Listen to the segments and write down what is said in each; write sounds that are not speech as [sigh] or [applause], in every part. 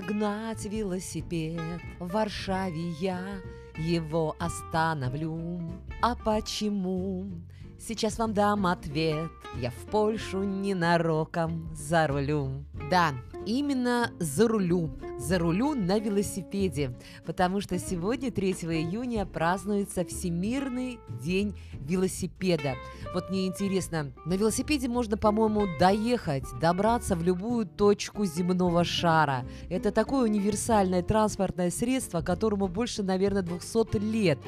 гнать велосипед, в Варшаве я его остановлю. А почему? Сейчас вам дам ответ. Я в Польшу ненароком за рулю. Да, именно за рулю. За рулю на велосипеде. Потому что сегодня, 3 июня, празднуется Всемирный день велосипеда. Вот мне интересно, на велосипеде можно, по-моему, доехать, добраться в любую точку земного шара. Это такое универсальное транспортное средство, которому больше, наверное, 200 лет.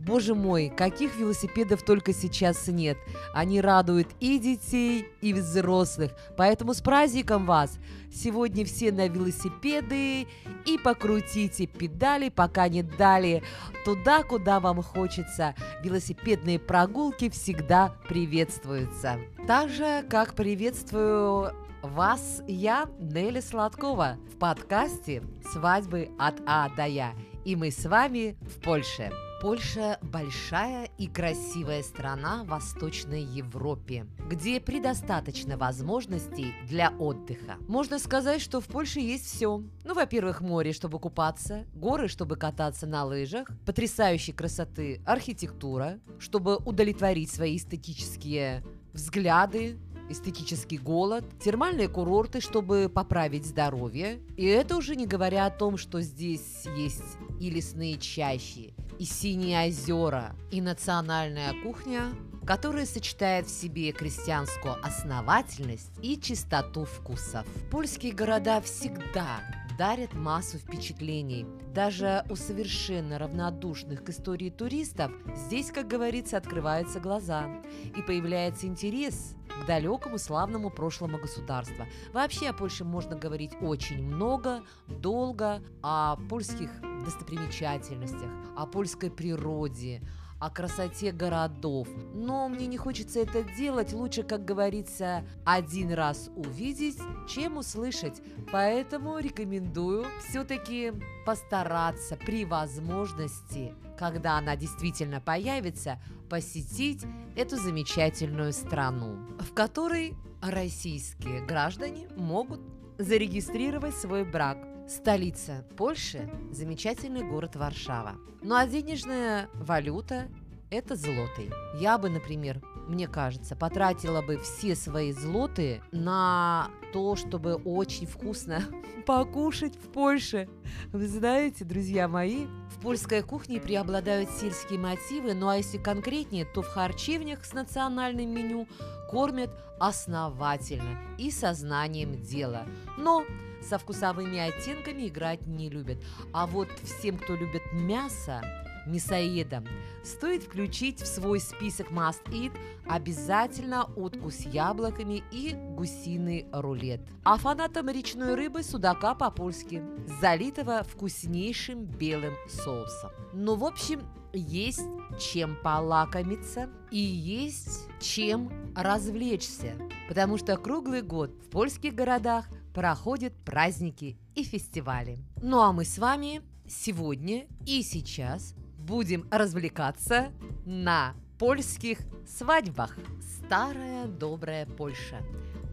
Боже мой, каких велосипедов только сейчас нет. Они радуют и детей, и взрослых. Поэтому с праздником вас! Сегодня все на велосипеды и покрутите педали, пока не дали туда, куда вам хочется. Велосипедные прогулки всегда приветствуются. Так же, как приветствую вас я, Нелли Сладкова, в подкасте «Свадьбы от А до Я». И мы с вами в Польше. Польша – большая и красивая страна в Восточной Европе, где предостаточно возможностей для отдыха. Можно сказать, что в Польше есть все. Ну, во-первых, море, чтобы купаться, горы, чтобы кататься на лыжах, потрясающей красоты архитектура, чтобы удовлетворить свои эстетические взгляды, эстетический голод, термальные курорты, чтобы поправить здоровье. И это уже не говоря о том, что здесь есть и лесные чащи, и синие озера, и национальная кухня, которая сочетает в себе крестьянскую основательность и чистоту вкусов. Польские города всегда дарят массу впечатлений. Даже у совершенно равнодушных к истории туристов здесь, как говорится, открываются глаза и появляется интерес к далекому славному прошлому государства. Вообще о Польше можно говорить очень много, долго, о польских достопримечательностях, о польской природе, о красоте городов. Но мне не хочется это делать. Лучше, как говорится, один раз увидеть, чем услышать. Поэтому рекомендую все-таки постараться при возможности, когда она действительно появится, посетить эту замечательную страну, в которой российские граждане могут зарегистрировать свой брак Столица Польши – замечательный город Варшава. Ну а денежная валюта – это злотый. Я бы, например, мне кажется, потратила бы все свои злоты на то, чтобы очень вкусно [laughs] покушать в Польше. Вы знаете, друзья мои, в польской кухне преобладают сельские мотивы, ну а если конкретнее, то в харчевнях с национальным меню кормят основательно и сознанием дела. Но со вкусовыми оттенками играть не любят. А вот всем, кто любит мясо, мясоедам, стоит включить в свой список must eat обязательно утку с яблоками и гусиный рулет. А фанатам речной рыбы судака по-польски, залитого вкуснейшим белым соусом. Ну, в общем, есть чем полакомиться и есть чем развлечься, потому что круглый год в польских городах проходят праздники и фестивали. Ну а мы с вами сегодня и сейчас будем развлекаться на польских свадьбах. Старая добрая Польша.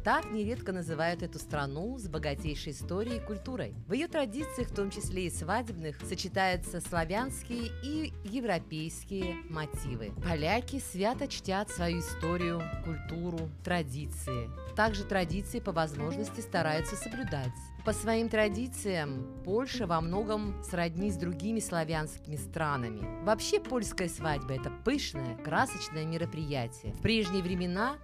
Так нередко называют эту страну с богатейшей историей и культурой. В ее традициях, в том числе и свадебных, сочетаются славянские и европейские мотивы. Поляки свято чтят свою историю, культуру, традиции. Также традиции по возможности стараются соблюдать. По своим традициям Польша во многом сродни с другими славянскими странами. Вообще польская свадьба – это пышное, красочное мероприятие. В прежние времена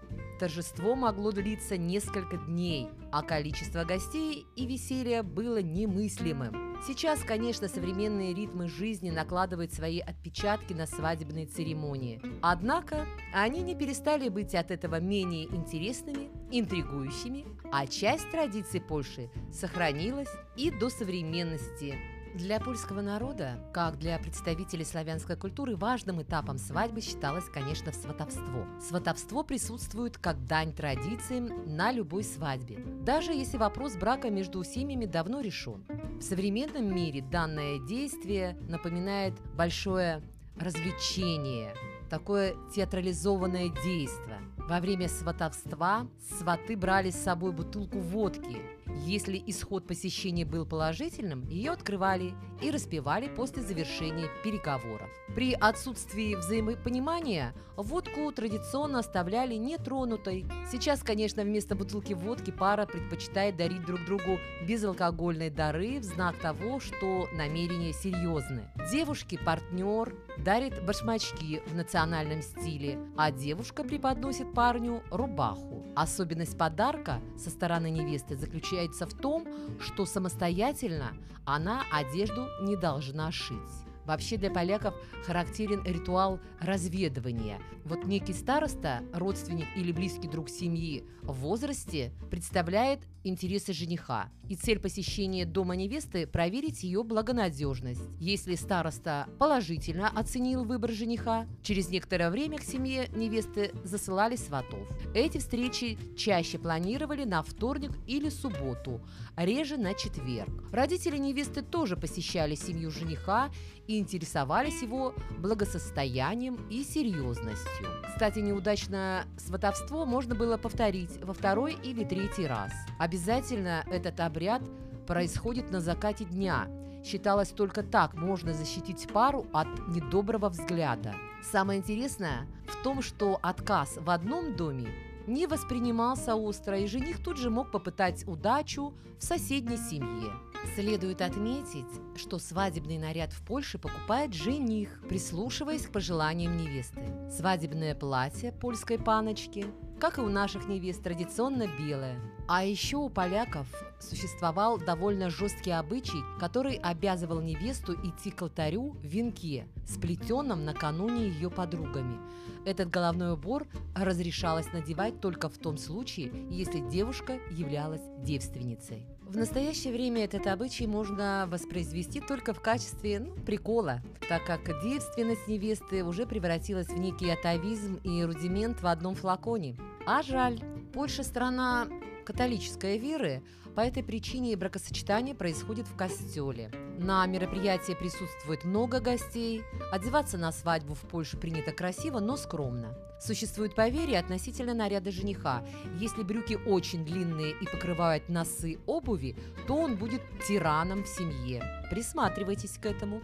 Торжество могло длиться несколько дней, а количество гостей и веселья было немыслимым. Сейчас, конечно, современные ритмы жизни накладывают свои отпечатки на свадебные церемонии. Однако они не перестали быть от этого менее интересными, интригующими, а часть традиций Польши сохранилась и до современности. Для польского народа, как для представителей славянской культуры, важным этапом свадьбы считалось, конечно, сватовство. Сватовство присутствует как дань традициям на любой свадьбе, даже если вопрос брака между семьями давно решен. В современном мире данное действие напоминает большое развлечение, такое театрализованное действие – Во время сватовства сваты брали с собой бутылку водки. Если исход посещения был положительным, ее открывали и распивали после завершения переговоров. При отсутствии взаимопонимания водку традиционно оставляли нетронутой. Сейчас, конечно, вместо бутылки водки пара предпочитает дарить друг другу безалкогольные дары в знак того, что намерения серьезны. Девушке партнер дарит башмачки в национальном стиле, а девушка преподносит парню рубаху. Особенность подарка со стороны невесты заключается в том, что самостоятельно она одежду не должна шить. Вообще для поляков характерен ритуал разведывания. Вот некий староста, родственник или близкий друг семьи в возрасте представляет интересы жениха. И цель посещения дома невесты – проверить ее благонадежность. Если староста положительно оценил выбор жениха, через некоторое время к семье невесты засылали сватов. Эти встречи чаще планировали на вторник или субботу, реже на четверг. Родители невесты тоже посещали семью жениха и интересовались его благосостоянием и серьезностью. Кстати, неудачное сватовство можно было повторить во второй или третий раз. Обязательно этот обряд происходит на закате дня. Считалось только так можно защитить пару от недоброго взгляда. Самое интересное в том, что отказ в одном доме не воспринимался остро, и жених тут же мог попытать удачу в соседней семье. Следует отметить, что свадебный наряд в Польше покупает жених, прислушиваясь к пожеланиям невесты. Свадебное платье польской паночки, как и у наших невест, традиционно белое. А еще у поляков существовал довольно жесткий обычай, который обязывал невесту идти к алтарю в венке, сплетенном накануне ее подругами. Этот головной убор разрешалось надевать только в том случае, если девушка являлась девственницей. В настоящее время этот обычай можно воспроизвести только в качестве ну, прикола, так как девственность невесты уже превратилась в некий атовизм и рудимент в одном флаконе. А жаль, Польша страна католической веры, по этой причине бракосочетание происходит в костеле. На мероприятии присутствует много гостей. Одеваться на свадьбу в Польше принято красиво, но скромно. Существует поверье относительно наряда жениха. Если брюки очень длинные и покрывают носы обуви, то он будет тираном в семье. Присматривайтесь к этому.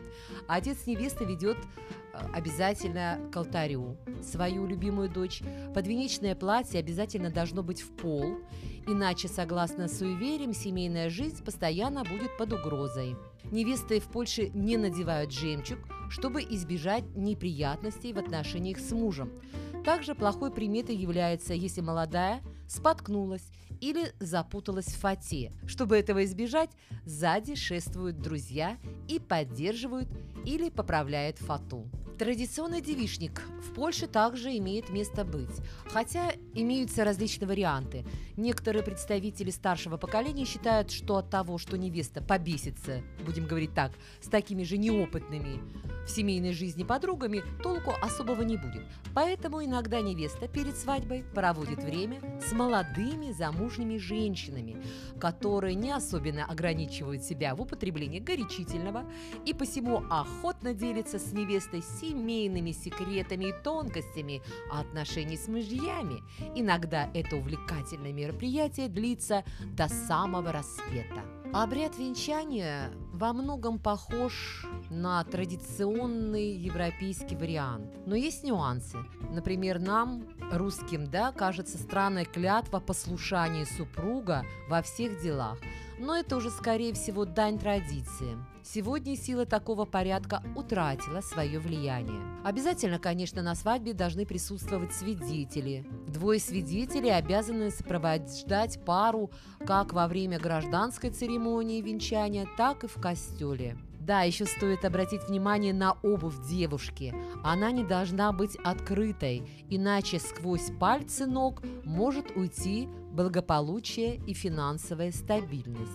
Отец невесты ведет э, обязательно к алтарю свою любимую дочь. Подвенечное платье обязательно должно быть в пол, иначе, согласно суевериям, семейная жизнь постоянно будет под угрозой. Невесты в Польше не надевают жемчуг, чтобы избежать неприятностей в отношениях с мужем. Также плохой приметой является, если молодая споткнулась или запуталась в фате. Чтобы этого избежать, сзади шествуют друзья и поддерживают или поправляют фату. Традиционный девишник в Польше также имеет место быть, хотя имеются различные варианты. Некоторые представители старшего поколения считают, что от того, что невеста побесится, будем говорить так, с такими же неопытными в семейной жизни подругами, толку особого не будет. Поэтому иногда невеста перед свадьбой проводит время с молодыми замужними женщинами, которые не особенно ограничивают себя в употреблении горячительного и посему охотно делятся с невестой семейными секретами и тонкостями отношений с мужьями. Иногда это увлекательное мероприятие длится до самого рассвета. Обряд венчания во многом похож на традиционный европейский вариант. Но есть нюансы. Например, нам, русским, да, кажется странной клятва послушания супруга во всех делах. Но это уже, скорее всего, дань традиции. Сегодня сила такого порядка утратила свое влияние. Обязательно, конечно, на свадьбе должны присутствовать свидетели. Двое свидетелей обязаны сопровождать пару как во время гражданской церемонии венчания, так и в костеле. Да, еще стоит обратить внимание на обувь девушки. Она не должна быть открытой, иначе сквозь пальцы ног может уйти благополучие и финансовая стабильность.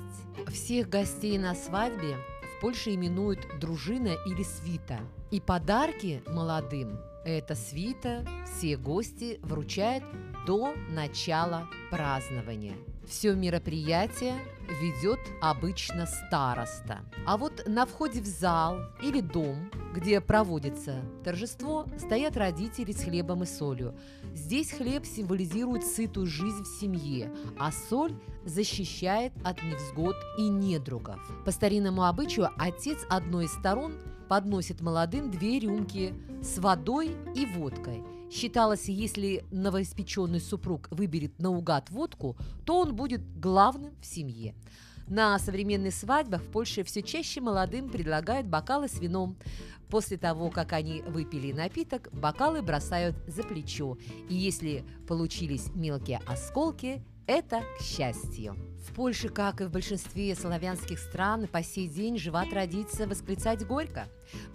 Всех гостей на свадьбе в Польше именуют дружина или свита. И подарки молодым эта свита все гости вручает до начала празднования. Все мероприятие ведет обычно староста. А вот на входе в зал или дом, где проводится торжество, стоят родители с хлебом и солью. Здесь хлеб символизирует сытую жизнь в семье, а соль защищает от невзгод и недругов. По старинному обычаю отец одной из сторон подносит молодым две рюмки с водой и водкой – Считалось, если новоиспеченный супруг выберет наугад водку, то он будет главным в семье. На современных свадьбах в Польше все чаще молодым предлагают бокалы с вином. После того, как они выпили напиток, бокалы бросают за плечо. И если получились мелкие осколки, это к счастью. В Польше, как и в большинстве славянских стран, по сей день жива традиция восклицать горько,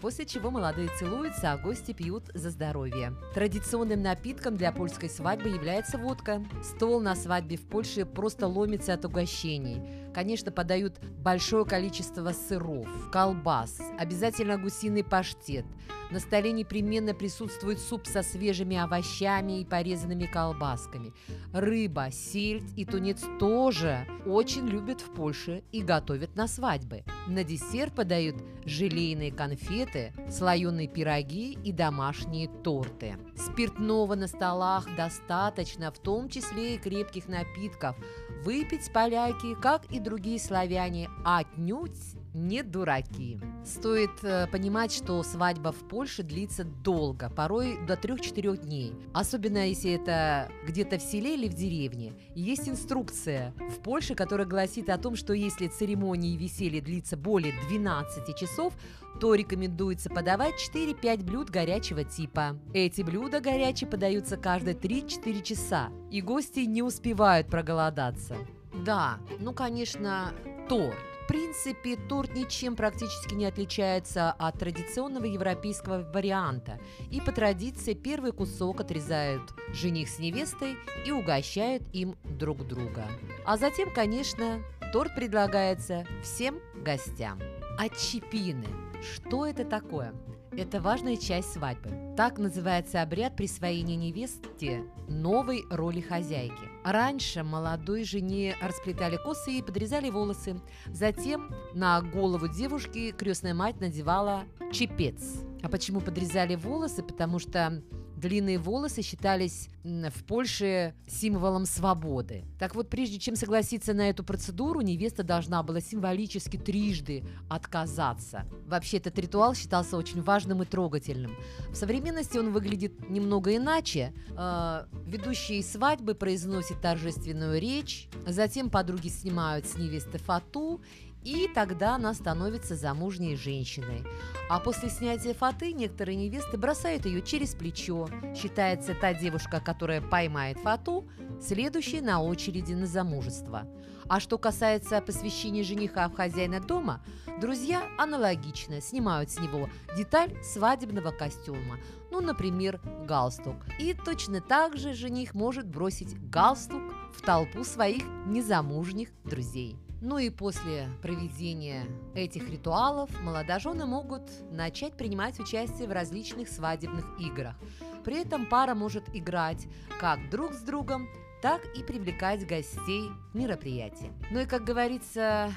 после чего молодые целуются, а гости пьют за здоровье. Традиционным напитком для польской свадьбы является водка. Стол на свадьбе в Польше просто ломится от угощений. Конечно, подают большое количество сыров, колбас, обязательно гусиный паштет. На столе непременно присутствует суп со свежими овощами и порезанными колбасками. Рыба, сельдь и тунец тоже очень любят в Польше и готовят на свадьбы. На десерт подают желейные конфеты, слоеные пироги и домашние торты. Спиртного на столах достаточно, в том числе и крепких напитков. Выпить поляки, как и другие славяне, отнюдь не дураки. Стоит э, понимать, что свадьба в Польше длится долго, порой до 3-4 дней. Особенно если это где-то в селе или в деревне. есть инструкция в Польше, которая гласит о том, что если церемония и веселье длится более 12 часов, то рекомендуется подавать 4-5 блюд горячего типа. Эти блюда горячие подаются каждые 3-4 часа, и гости не успевают проголодаться. Да, ну, конечно, торт принципе, торт ничем практически не отличается от традиционного европейского варианта. И по традиции первый кусок отрезают жених с невестой и угощают им друг друга. А затем, конечно, торт предлагается всем гостям. Отчепины. Что это такое? Это важная часть свадьбы. Так называется обряд присвоения невесте новой роли хозяйки. Раньше молодой жене расплетали косы и подрезали волосы. Затем на голову девушки крестная мать надевала чепец. А почему подрезали волосы? Потому что длинные волосы считались в Польше символом свободы. Так вот, прежде чем согласиться на эту процедуру, невеста должна была символически трижды отказаться. Вообще, этот ритуал считался очень важным и трогательным. В современности он выглядит немного иначе. Э, ведущие свадьбы произносят торжественную речь, затем подруги снимают с невесты фату и тогда она становится замужней женщиной. А после снятия фаты некоторые невесты бросают ее через плечо. Считается та девушка, которая поймает фату, следующей на очереди на замужество. А что касается посвящения жениха в хозяина дома, друзья аналогично снимают с него деталь свадебного костюма, ну, например, галстук. И точно так же жених может бросить галстук в толпу своих незамужних друзей. Ну и после проведения этих ритуалов молодожены могут начать принимать участие в различных свадебных играх. При этом пара может играть как друг с другом, так и привлекать гостей к мероприятию. Ну и, как говорится,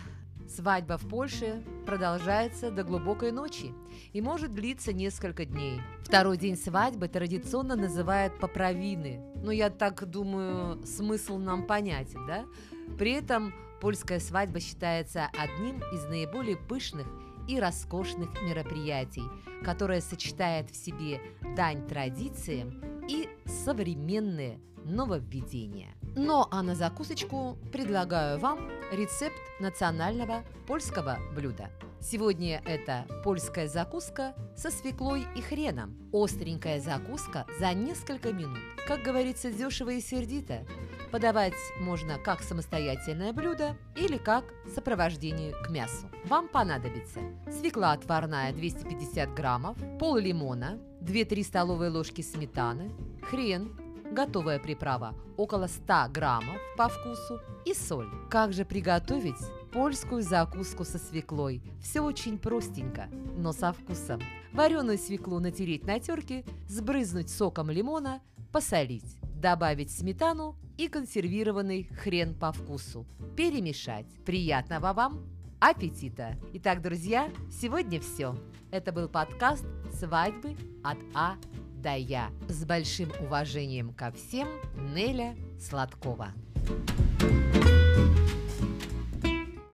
свадьба в Польше продолжается до глубокой ночи и может длиться несколько дней. Второй день свадьбы традиционно называют поправины. Ну, я так думаю, смысл нам понятен, да? При этом Польская свадьба считается одним из наиболее пышных и роскошных мероприятий, которое сочетает в себе дань традициям и современные нововведения. Но а на закусочку предлагаю вам рецепт национального польского блюда. Сегодня это польская закуска со свеклой и хреном. Остренькая закуска за несколько минут. Как говорится, дешево и сердито. Подавать можно как самостоятельное блюдо или как сопровождение к мясу. Вам понадобится свекла отварная 250 граммов, пол лимона, 2-3 столовые ложки сметаны, хрен, готовая приправа около 100 граммов по вкусу и соль. Как же приготовить польскую закуску со свеклой? Все очень простенько, но со вкусом. Вареную свеклу натереть на терке, сбрызнуть соком лимона, посолить, добавить сметану и консервированный хрен по вкусу. Перемешать. Приятного вам аппетита! Итак, друзья, сегодня все. Это был подкаст «Свадьбы от А до Я». С большим уважением ко всем, Неля Сладкова.